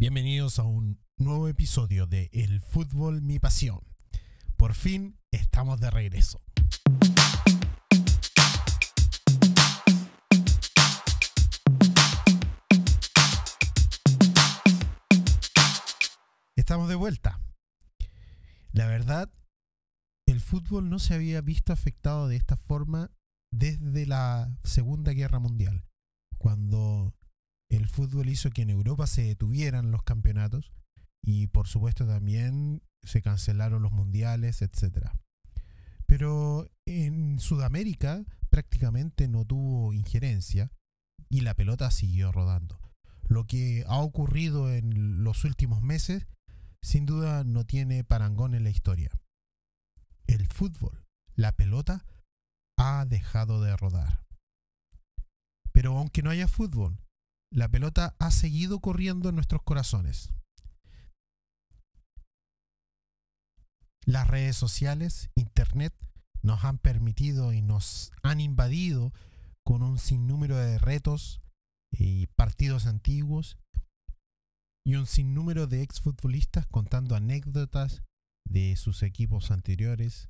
Bienvenidos a un nuevo episodio de El fútbol mi pasión. Por fin estamos de regreso. Estamos de vuelta. La verdad, el fútbol no se había visto afectado de esta forma desde la Segunda Guerra Mundial, cuando el fútbol hizo que en Europa se detuvieran los campeonatos y por supuesto también se cancelaron los mundiales, etc. Pero en Sudamérica prácticamente no tuvo injerencia y la pelota siguió rodando. Lo que ha ocurrido en los últimos meses sin duda no tiene parangón en la historia. El fútbol, la pelota, ha dejado de rodar. Pero aunque no haya fútbol, la pelota ha seguido corriendo en nuestros corazones. Las redes sociales, Internet, nos han permitido y nos han invadido con un sinnúmero de retos y partidos antiguos y un sinnúmero de exfutbolistas contando anécdotas de sus equipos anteriores,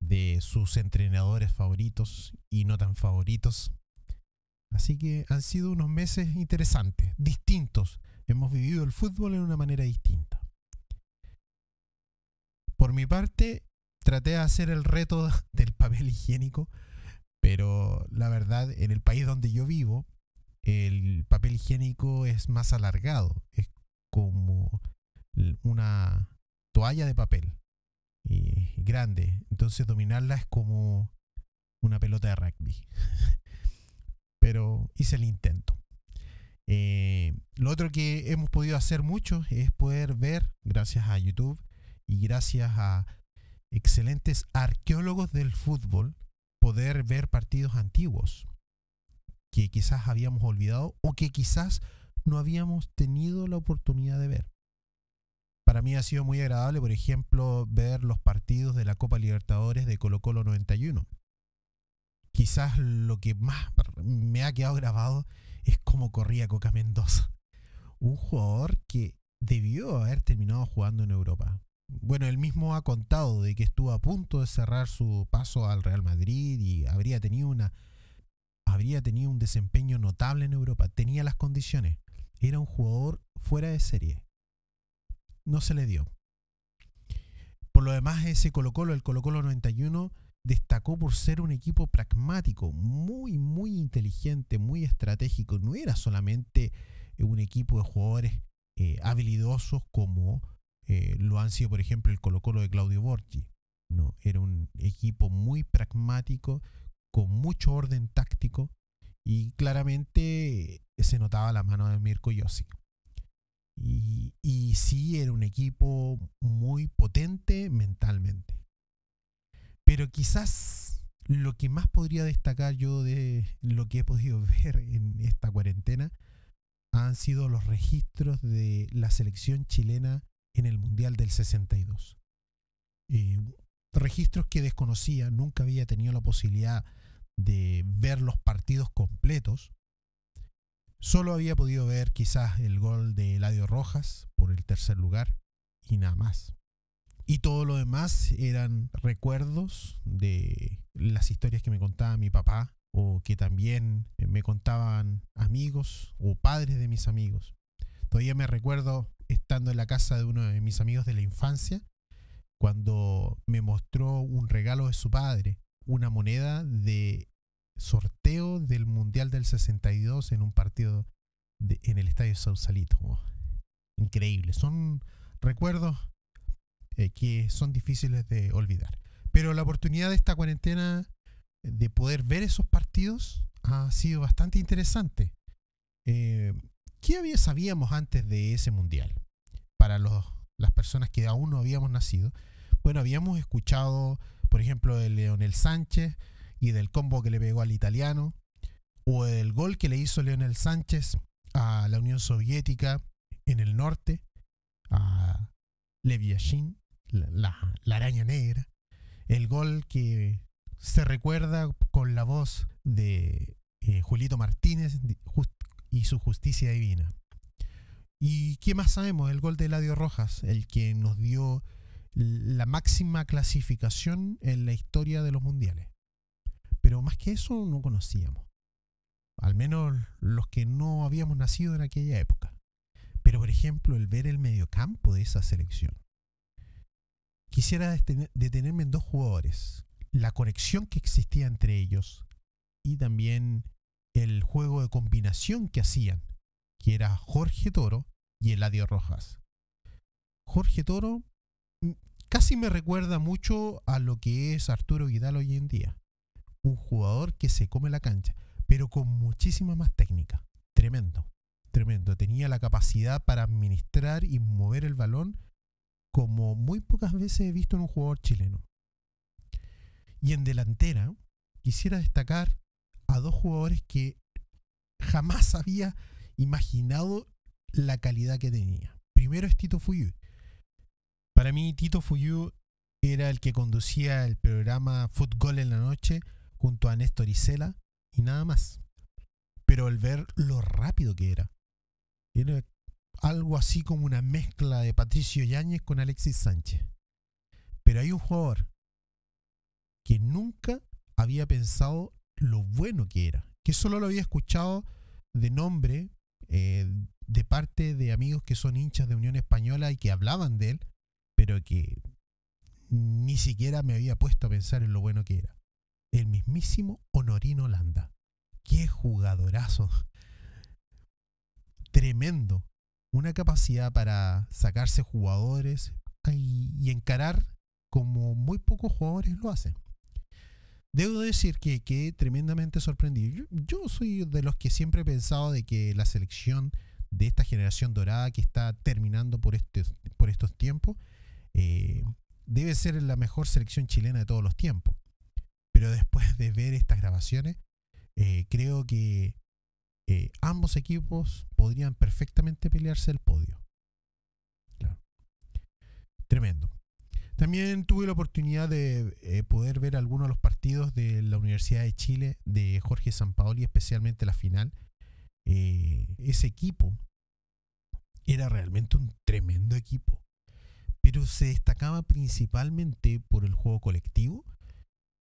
de sus entrenadores favoritos y no tan favoritos. Así que han sido unos meses interesantes, distintos. Hemos vivido el fútbol en una manera distinta. Por mi parte, traté de hacer el reto del papel higiénico, pero la verdad, en el país donde yo vivo, el papel higiénico es más alargado, es como una toalla de papel y grande, entonces dominarla es como una pelota de rugby. pero hice el intento. Eh, lo otro que hemos podido hacer mucho es poder ver, gracias a YouTube y gracias a excelentes arqueólogos del fútbol, poder ver partidos antiguos que quizás habíamos olvidado o que quizás no habíamos tenido la oportunidad de ver. Para mí ha sido muy agradable, por ejemplo, ver los partidos de la Copa Libertadores de Colo Colo 91 quizás lo que más me ha quedado grabado es cómo corría Coca Mendoza. Un jugador que debió haber terminado jugando en Europa. Bueno, él mismo ha contado de que estuvo a punto de cerrar su paso al Real Madrid y habría tenido una habría tenido un desempeño notable en Europa, tenía las condiciones. Era un jugador fuera de serie. No se le dio. Por lo demás, ese Colo Colo, el Colo Colo 91, destacó por ser un equipo pragmático, muy, muy inteligente, muy estratégico. No era solamente un equipo de jugadores eh, habilidosos como eh, lo han sido, por ejemplo, el Colo Colo de Claudio Borgi. No, era un equipo muy pragmático, con mucho orden táctico y claramente se notaba la mano de Mirko Yossi. Y, y sí, era un equipo muy potente mentalmente. Pero quizás lo que más podría destacar yo de lo que he podido ver en esta cuarentena han sido los registros de la selección chilena en el Mundial del 62. Eh, registros que desconocía, nunca había tenido la posibilidad de ver los partidos completos. Solo había podido ver quizás el gol de Eladio Rojas por el tercer lugar y nada más. Y todo lo demás eran recuerdos de las historias que me contaba mi papá o que también me contaban amigos o padres de mis amigos. Todavía me recuerdo estando en la casa de uno de mis amigos de la infancia cuando me mostró un regalo de su padre, una moneda de sorteo del Mundial del 62 en un partido en el Estadio Sausalito. Oh, increíble. Son recuerdos eh, que son difíciles de olvidar. Pero la oportunidad de esta cuarentena de poder ver esos partidos ha sido bastante interesante. Eh, ¿Qué había, sabíamos antes de ese mundial? Para los, las personas que aún no habíamos nacido. Bueno, habíamos escuchado, por ejemplo, de Leonel Sánchez y del combo que le pegó al italiano, o el gol que le hizo Leonel Sánchez a la Unión Soviética en el norte, a Leviashin, la, araña negra, el gol que se recuerda con la voz de eh, Julito Martínez y su justicia divina. ¿Y qué más sabemos? El gol de Eladio Rojas, el que nos dio la máxima clasificación en la historia de los mundiales. Pero más que eso no conocíamos. Al menos los que no habíamos nacido en aquella época. Pero por ejemplo, el ver el mediocampo de esa selección. Quisiera detenerme en dos jugadores. La conexión que existía entre ellos y también el juego de combinación que hacían, que era Jorge Toro y Eladio Rojas. Jorge Toro mm, casi me recuerda mucho a lo que es Arturo Vidal hoy en día. Un jugador que se come la cancha, pero con muchísima más técnica. Tremendo, tremendo. Tenía la capacidad para administrar y mover el balón como muy pocas veces he visto en un jugador chileno. Y en delantera, quisiera destacar a dos jugadores que jamás había imaginado la calidad que tenía. Primero es Tito Fuyu. Para mí, Tito Fuyu era el que conducía el programa Fútbol en la Noche junto a Néstor Isela y nada más. Pero al ver lo rápido que era, era algo así como una mezcla de Patricio Yáñez con Alexis Sánchez. Pero hay un jugador que nunca había pensado lo bueno que era, que solo lo había escuchado de nombre eh, de parte de amigos que son hinchas de Unión Española y que hablaban de él, pero que ni siquiera me había puesto a pensar en lo bueno que era. El mismísimo Honorino Landa. Qué jugadorazo. Tremendo. Una capacidad para sacarse jugadores y, y encarar como muy pocos jugadores lo hacen. Debo decir que quedé tremendamente sorprendido. Yo, soy de los que siempre he pensado de que la selección de esta generación dorada que está terminando por, este, por estos tiempos eh, debe ser la mejor selección chilena de todos los tiempos. Pero después de ver estas grabaciones, eh, creo que eh, ambos equipos podrían perfectamente pelearse el podio. Tremendo. También tuve la oportunidad de eh, poder ver algunos de los partidos de la Universidad de Chile de Jorge Sampaoli, especialmente la final. Eh, ese equipo era realmente un tremendo equipo, pero se destacaba principalmente por el juego colectivo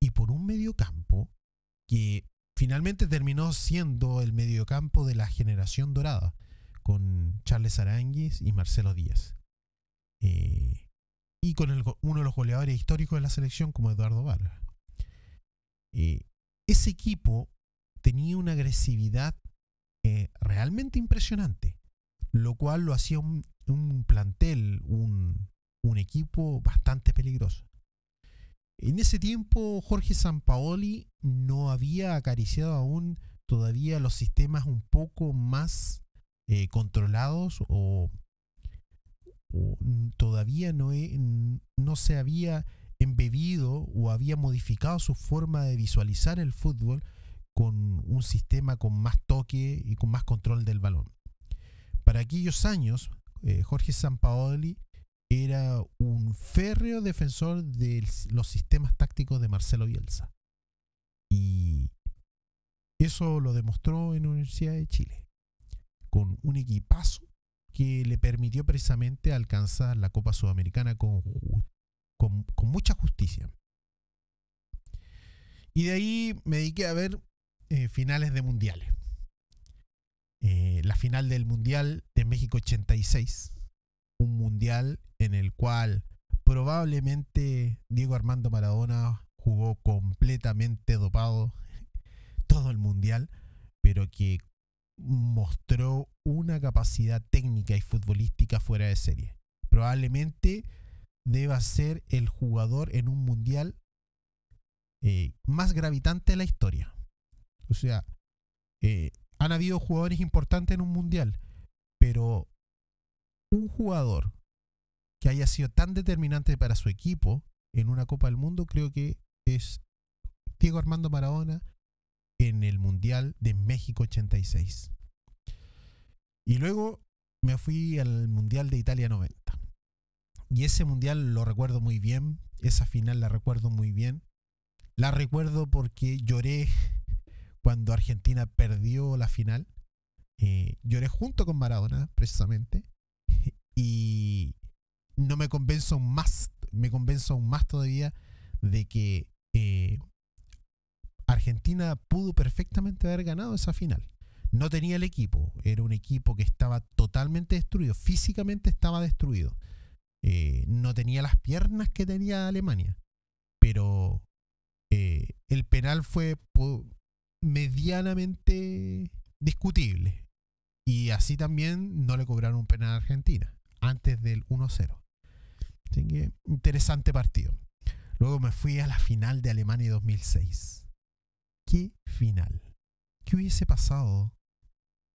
y por un mediocampo que finalmente terminó siendo el mediocampo de la generación dorada, con Charles Aranguis y Marcelo Díaz. Eh, y con uno de los goleadores históricos de la selección como Eduardo Vargas. Eh, ese equipo tenía una agresividad eh, realmente impresionante, lo cual lo hacía un, plantel, un, un, equipo bastante peligroso. En ese tiempo Jorge Sampaoli no había acariciado aún todavía los sistemas un poco más eh, controlados o todavía no, no se había embebido o había modificado su forma de visualizar el fútbol con un sistema con más toque y con más control del balón. Para aquellos años, eh, Jorge Sampaoli era un férreo defensor de los sistemas tácticos de Marcelo Bielsa. Y eso lo demostró en la Universidad de Chile, con un equipazo que le permitió precisamente alcanzar la Copa Sudamericana con, con, mucha justicia. Y de ahí me dediqué a ver eh, finales de mundiales. Eh, la final del Mundial de México 86. Un mundial en el cual probablemente Diego Armando Maradona jugó completamente dopado todo el mundial, pero que mostró una capacidad técnica y futbolística fuera de serie. Probablemente deba ser el jugador en un mundial eh, más gravitante de la historia. O sea, eh, han habido jugadores importantes en un mundial, pero un jugador que haya sido tan determinante para su equipo en una Copa del Mundo creo que es Diego Armando Maradona en el Mundial de México 86. Y luego me fui al Mundial de Italia 90. Y ese Mundial lo recuerdo muy bien, esa final la recuerdo muy bien. La recuerdo porque lloré cuando Argentina perdió la final. Eh, lloré junto con Maradona, precisamente. Y no me convenzo aún más, me convenzo aún más todavía de que eh, Argentina pudo perfectamente haber ganado esa final. No tenía el equipo, era un equipo que estaba totalmente destruido, físicamente estaba destruido. Eh, no tenía las piernas que tenía Alemania, pero eh, el penal fue medianamente discutible. Y así también no le cobraron un penal a Argentina antes del 1-0. Así que interesante partido. Luego me fui a la final de Alemania 2006. ¿Qué final? ¿Qué hubiese pasado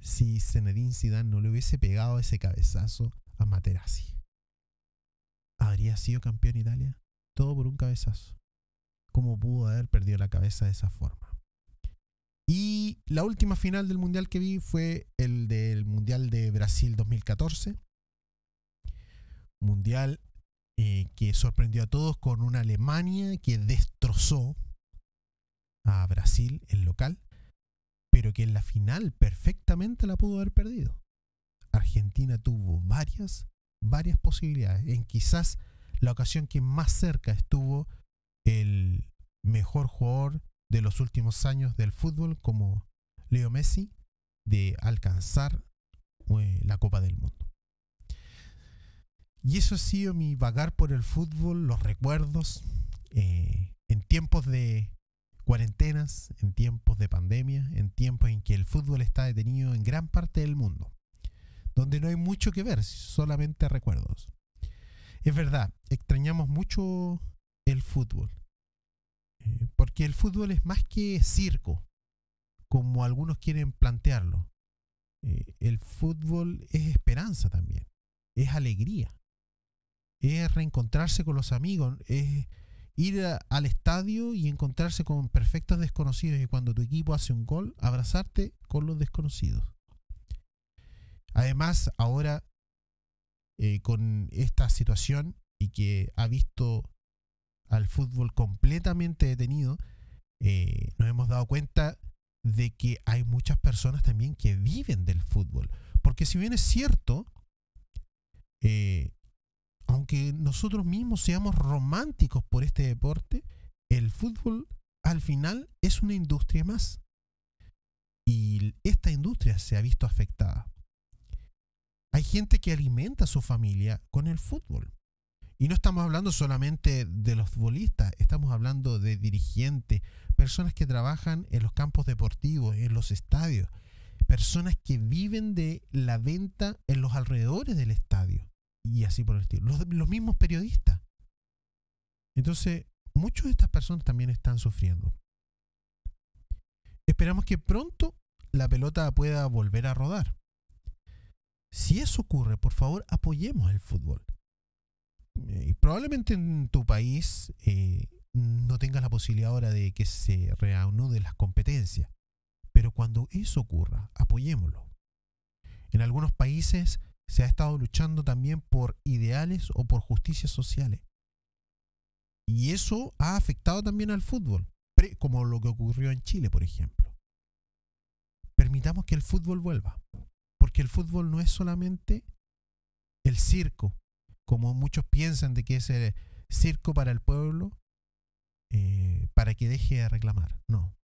si Zinedine Zidane no le hubiese pegado ese cabezazo a Materazzi? ¿Habría sido campeón Italia? Todo por un cabezazo. ¿Cómo pudo haber perdido la cabeza de esa forma? Y la última final del mundial que vi fue el del mundial de Brasil 2014. Mundial eh, que sorprendió a todos con una Alemania que destrozó a Brasil, el local, pero que en la final perfectamente la pudo haber perdido. Argentina tuvo varias, varias posibilidades. En quizás la ocasión que más cerca estuvo el mejor jugador de los últimos años del fútbol como Leo Messi de alcanzar eh, la Copa del Mundo. Y eso ha sido mi vagar por el fútbol, los recuerdos, eh, en tiempos de cuarentenas, en tiempos de pandemia, en tiempos en que el fútbol está detenido en gran parte del mundo, donde no hay mucho que ver, solamente recuerdos. Es verdad, extrañamos mucho el fútbol, eh, porque el fútbol es más que circo, como algunos quieren plantearlo. Eh, el fútbol es esperanza también, es alegría es reencontrarse con los amigos, es ir al estadio y encontrarse con perfectos desconocidos y cuando tu equipo hace un gol, abrazarte con los desconocidos. Además, ahora eh, con esta situación y que ha visto al fútbol completamente detenido, eh, nos hemos dado cuenta de que hay muchas personas también que viven del fútbol. Porque si bien es cierto, eh, aunque nosotros mismos seamos románticos por este deporte, el fútbol al final es una industria más. Y esta industria se ha visto afectada. Hay gente que alimenta a su familia con el fútbol. Y no estamos hablando solamente de los futbolistas, estamos hablando de dirigentes, personas que trabajan en los campos deportivos, en los estadios, personas que viven de la venta en los alrededores del estadio y así por el estilo. Los, mismos periodistas. Entonces, muchas de estas personas también están sufriendo. Esperamos que pronto la pelota pueda volver a rodar. Si eso ocurre, por favor, apoyemos el fútbol. Eh, probablemente en tu país eh, no tengas la posibilidad ahora de que se reanuden las competencias, pero cuando eso ocurra, apoyémoslo. En algunos países se ha estado luchando también por ideales o por justicias sociales. Y eso ha afectado también al fútbol, como lo que ocurrió en Chile, por ejemplo. Permitamos que el fútbol vuelva, porque el fútbol no es solamente el circo, como muchos piensan de que es el circo para el pueblo, eh, para que deje de reclamar. No.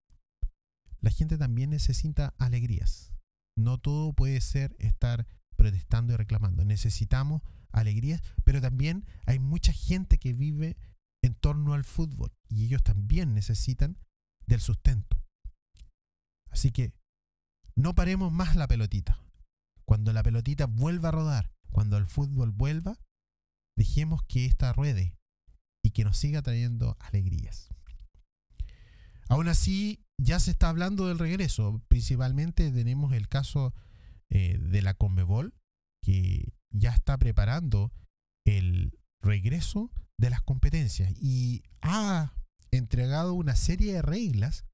La gente también necesita alegrías. No todo puede ser estar protestando y reclamando. Necesitamos alegrías, pero también hay mucha gente que vive en torno al fútbol y ellos también necesitan del sustento. Así que no paremos más la pelotita. Cuando la pelotita vuelva a rodar, cuando el fútbol vuelva, dejemos que ésta ruede y que nos siga trayendo alegrías. Aún así, ya se está hablando del regreso. Principalmente tenemos el caso eh, de la Conmebol, que ya está preparando el regreso de las competencias y ha entregado una serie de reglas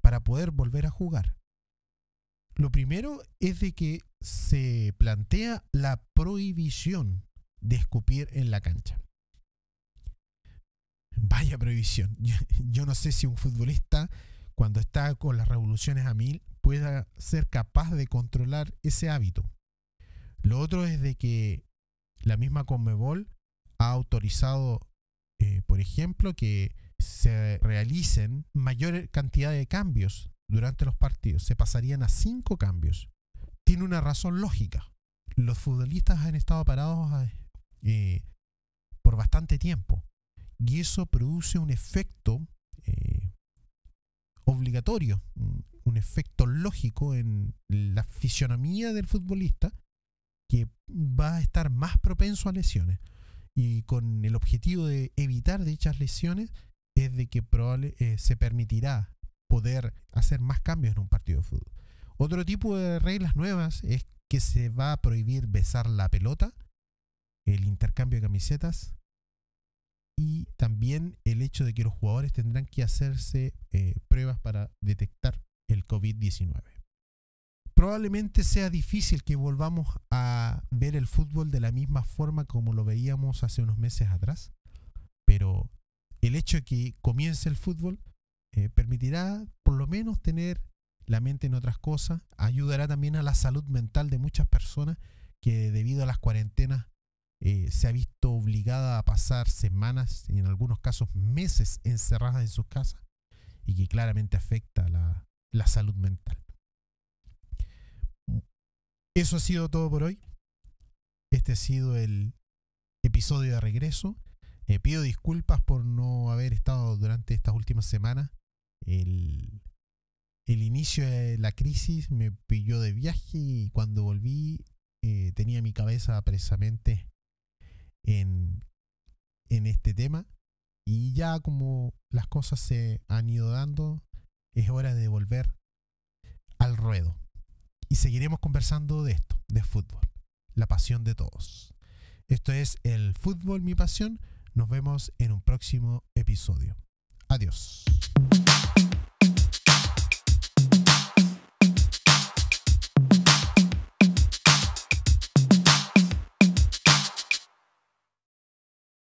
para poder volver a jugar. Lo primero es de que se plantea la prohibición de escupir en la cancha. Vaya prohibición. Yo, no sé si un futbolista, cuando está con las revoluciones a mil, pueda ser capaz de controlar ese hábito. Lo otro es de que la misma Conmebol ha autorizado, eh, por ejemplo, que se realicen mayor cantidad de cambios durante los partidos. Se pasarían a cinco cambios. Tiene una razón lógica. Los futbolistas han estado parados eh, por bastante tiempo y eso produce un efecto eh, obligatorio, un efecto lógico en la fisionomía del futbolista que va a estar más propenso a lesiones. Y con el objetivo de evitar dichas lesiones es de que probable, eh, se permitirá poder hacer más cambios en un partido de fútbol. Otro tipo de reglas nuevas es que se va a prohibir besar la pelota, el intercambio de camisetas y también el hecho de que los jugadores tendrán que hacerse eh, pruebas para detectar el COVID-19. Probablemente sea difícil que volvamos a ver el fútbol de la misma forma como lo veíamos hace unos meses atrás, pero el hecho de que comience el fútbol eh, permitirá por lo menos tener la mente en otras cosas, ayudará también a la salud mental de muchas personas que debido a las cuarentenas eh, se ha visto obligada a pasar semanas y en algunos casos meses encerradas en sus casas y que claramente afecta la, la salud mental. Eso ha sido todo por hoy. Este ha sido el episodio de regreso. Eh, pido disculpas por no haber estado durante estas últimas semanas. El, el, inicio de la crisis me pilló de viaje y cuando volví eh, tenía mi cabeza precisamente en, en este tema. Y ya como las cosas se han ido dando, es hora de volver al ruedo. Y seguiremos conversando de esto, de fútbol, la pasión de todos. Esto es el fútbol, mi pasión. Nos vemos en un próximo episodio. Adiós.